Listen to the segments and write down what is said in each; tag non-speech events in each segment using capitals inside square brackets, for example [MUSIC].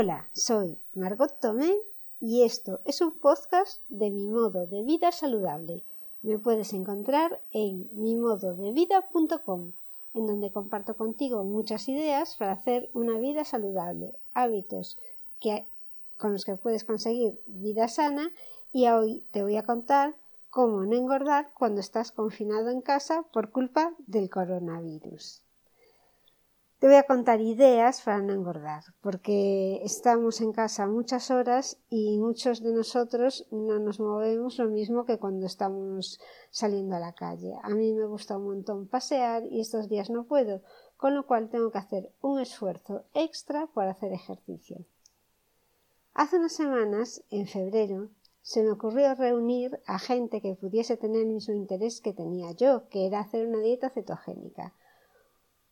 Hola, soy Margot Tomé y esto es un podcast de mi modo de vida saludable. Me puedes encontrar en mimododevida.com, en donde comparto contigo muchas ideas para hacer una vida saludable, hábitos que, con los que puedes conseguir vida sana y hoy te voy a contar cómo no engordar cuando estás confinado en casa por culpa del coronavirus. Te voy a contar ideas para no engordar, porque estamos en casa muchas horas y muchos de nosotros no nos movemos lo mismo que cuando estamos saliendo a la calle. A mí me gusta un montón pasear y estos días no puedo, con lo cual tengo que hacer un esfuerzo extra para hacer ejercicio. Hace unas semanas, en febrero, se me ocurrió reunir a gente que pudiese tener el mismo interés que tenía yo, que era hacer una dieta cetogénica.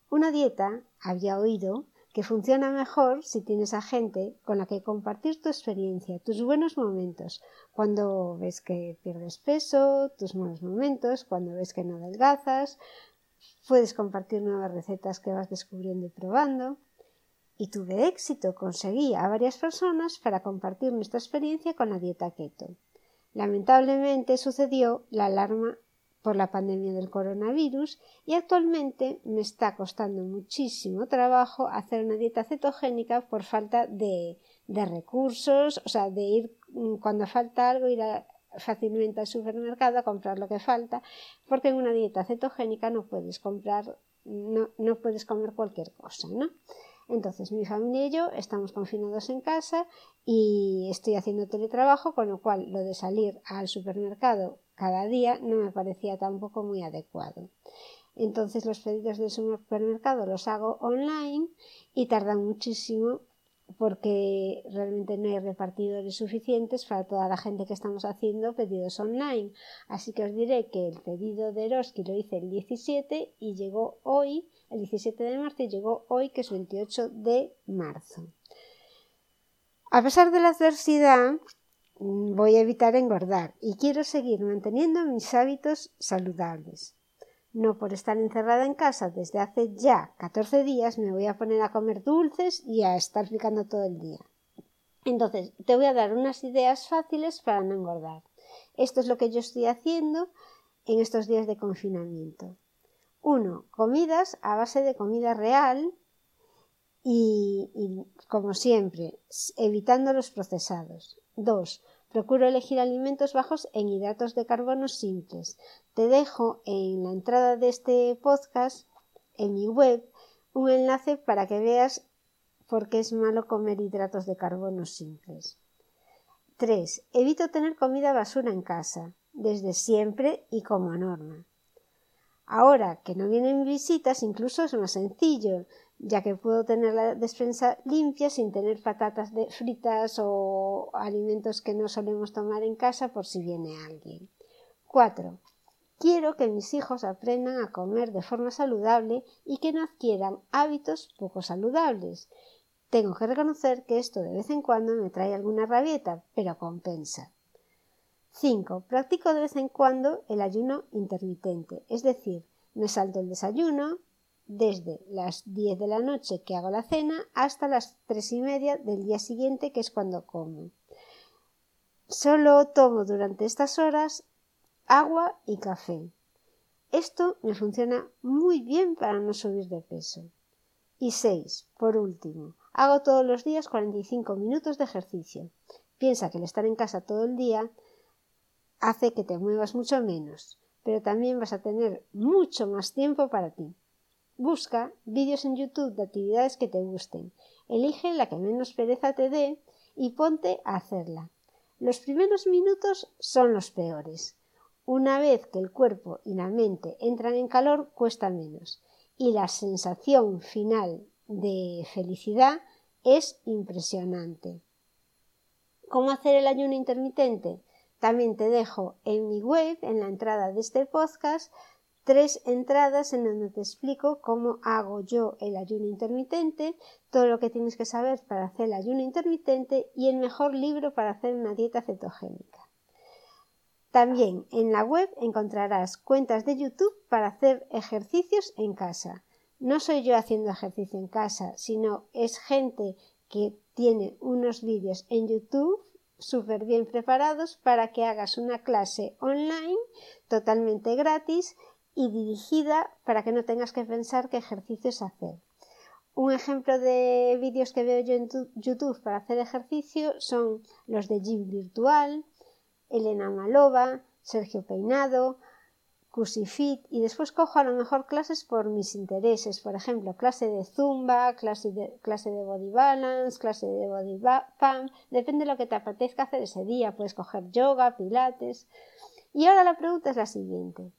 Una dieta, había oído, que funciona mejor si tienes a gente con la que compartir tu experiencia, tus buenos momentos, cuando ves que pierdes peso, tus malos momentos, cuando ves que no adelgazas, puedes compartir nuevas recetas que vas descubriendo y probando. Y tuve éxito, conseguí a varias personas para compartir nuestra experiencia con la dieta keto. Lamentablemente sucedió la alarma por la pandemia del coronavirus y actualmente me está costando muchísimo trabajo hacer una dieta cetogénica por falta de, recursos, o sea, de ir mm, cuando falta algo, ir fácilmente al supermercado a comprar lo que falta, porque en una dieta cetogénica no puedes comprar, no, no puedes comer cualquier cosa, ¿no? Entonces mi familia y yo estamos confinados en casa y estoy haciendo teletrabajo, con lo cual lo de salir al supermercado cada día no me parecía tampoco muy adecuado. Entonces los pedidos del supermercado los hago online y tardan muchísimo porque realmente no hay repartidores suficientes para toda la gente que estamos haciendo pedidos online. Así que os diré que el pedido de Eroski lo hice el 17 y llegó hoy, el 17 de marzo, y llegó hoy, que es 28 de marzo. A pesar de la adversidad, voy a evitar engordar y quiero seguir manteniendo mis hábitos saludables. No por estar encerrada en casa desde hace ya 14 días me voy a poner a comer dulces y a estar picando todo el día. Entonces, te voy a dar unas ideas fáciles para no engordar. Esto es lo que yo estoy haciendo en estos días de confinamiento. 1. Comidas a base de comida real y, y, como siempre, evitando los procesados. 2. Procuro elegir alimentos bajos en hidratos de carbono simples. Te dejo en la entrada de este podcast, en mi web, un enlace para que veas por qué es malo comer hidratos de carbono simples. 3. Evito tener comida basura en casa, desde siempre y como norma. Ahora que no vienen visitas, incluso es más sencillo ya que puedo tener la despensa limpia sin tener patatas de fritas o alimentos que no solemos tomar en casa por si viene alguien. 4. Quiero que mis hijos aprendan a comer de forma saludable y que no adquieran hábitos poco saludables. Tengo que reconocer que esto de vez en cuando me trae alguna rabieta, pero compensa. 5. Practico de vez en cuando el ayuno intermitente, es decir, me salto el desayuno, desde las 10 de la noche que hago la cena hasta las tres y media del día siguiente que es cuando como. Solo tomo durante estas horas agua y café. Esto me funciona muy bien para no subir de peso. Y 6. Por último, hago todos los días 45 minutos de ejercicio. Piensa que el estar en casa todo el día hace que te muevas mucho menos, pero también vas a tener mucho más tiempo para ti. Busca vídeos en YouTube de actividades que te gusten. Elige la que menos pereza te dé y ponte a hacerla. Los primeros minutos son los peores. Una vez que el cuerpo y la mente entran en calor, cuesta menos. Y la sensación final de felicidad es impresionante. ¿Cómo hacer el ayuno intermitente? También te dejo en mi web, en la entrada de este podcast, tres entradas en donde te explico cómo hago yo el ayuno intermitente, todo lo que tienes que saber para hacer el ayuno intermitente y el mejor libro para hacer una dieta cetogénica. También en la web encontrarás cuentas de YouTube para hacer ejercicios en casa. No soy yo haciendo ejercicio en casa, sino es gente que tiene unos vídeos en YouTube súper bien preparados para que hagas una clase online totalmente gratis y dirigida para que no tengas que pensar qué ejercicios hacer. Un ejemplo de vídeos que veo yo en YouTube para hacer ejercicio son los de Gym Virtual, Elena Malova, Sergio Peinado, Cusifit y después cojo a lo mejor clases por mis intereses, por ejemplo, clase de zumba, clase de, clase de body balance, clase de body pump, depende de lo que te apetezca hacer ese día, puedes coger yoga, pilates. Y ahora la pregunta es la siguiente.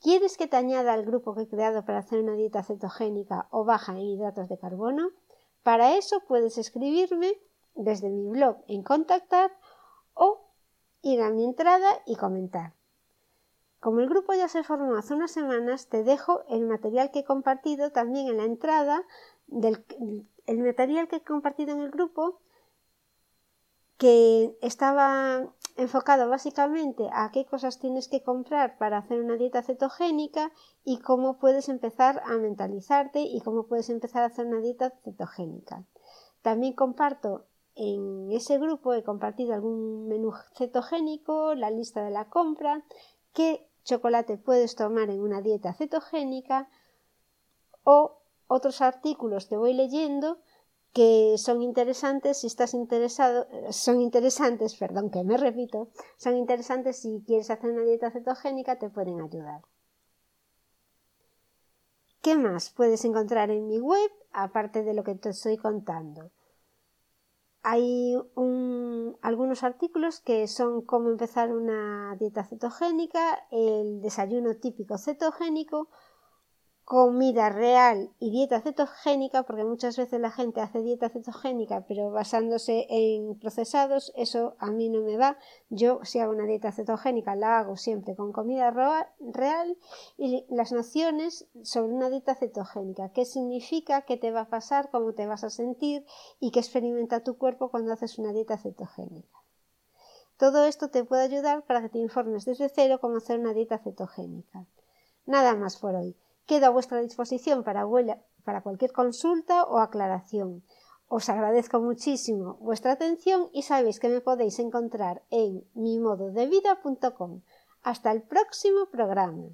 ¿Quieres que te añada al grupo que he creado para hacer una dieta cetogénica o baja en hidratos de carbono? Para eso puedes escribirme desde mi blog en contactar o ir a mi entrada y comentar. Como el grupo ya se formó hace unas semanas, te dejo el material que he compartido también en la entrada del el material que he compartido en el grupo que estaba enfocado básicamente a qué cosas tienes que comprar para hacer una dieta cetogénica y cómo puedes empezar a mentalizarte y cómo puedes empezar a hacer una dieta cetogénica. También comparto en ese grupo, he compartido algún menú cetogénico, la lista de la compra, qué chocolate puedes tomar en una dieta cetogénica o otros artículos que voy leyendo que son interesantes si estás interesado, son interesantes, [LAUGHS] perdón que me repito, son interesantes si quieres hacer una dieta cetogénica, te pueden ayudar. ¿Qué más puedes encontrar en mi web aparte de lo que te estoy contando? Hay algunos artículos que son cómo empezar una dieta cetogénica, el desayuno típico cetogénico, comida real y dieta cetogénica, porque muchas veces la gente hace dieta cetogénica pero basándose en procesados, eso a mí no me va. Yo si hago una dieta cetogénica la hago siempre con comida real y las nociones sobre una dieta cetogénica, qué significa, qué te va a pasar, cómo te vas a sentir y qué experimenta tu cuerpo cuando haces una dieta cetogénica. Todo esto te puede ayudar para que te informes desde cero cómo hacer una dieta cetogénica. Nada más por hoy. Quedo a vuestra disposición para, cualquier consulta o aclaración. Os agradezco muchísimo vuestra atención y sabéis que me podéis encontrar en mimododevida.com. Hasta el próximo programa.